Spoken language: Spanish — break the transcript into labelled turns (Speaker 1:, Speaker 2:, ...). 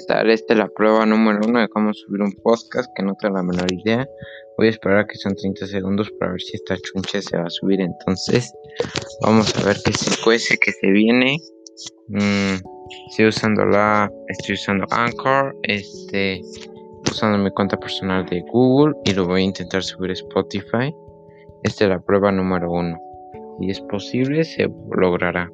Speaker 1: Esta es la prueba número uno de cómo subir un podcast que no tengo la menor idea. Voy a esperar a que son 30 segundos para ver si esta chunche se va a subir. Entonces, vamos a ver qué se cuece, qué se viene. Mm, estoy usando la, estoy usando Anchor, este, usando mi cuenta personal de Google y lo voy a intentar subir a Spotify. Esta es la prueba número uno. Si es posible, se logrará.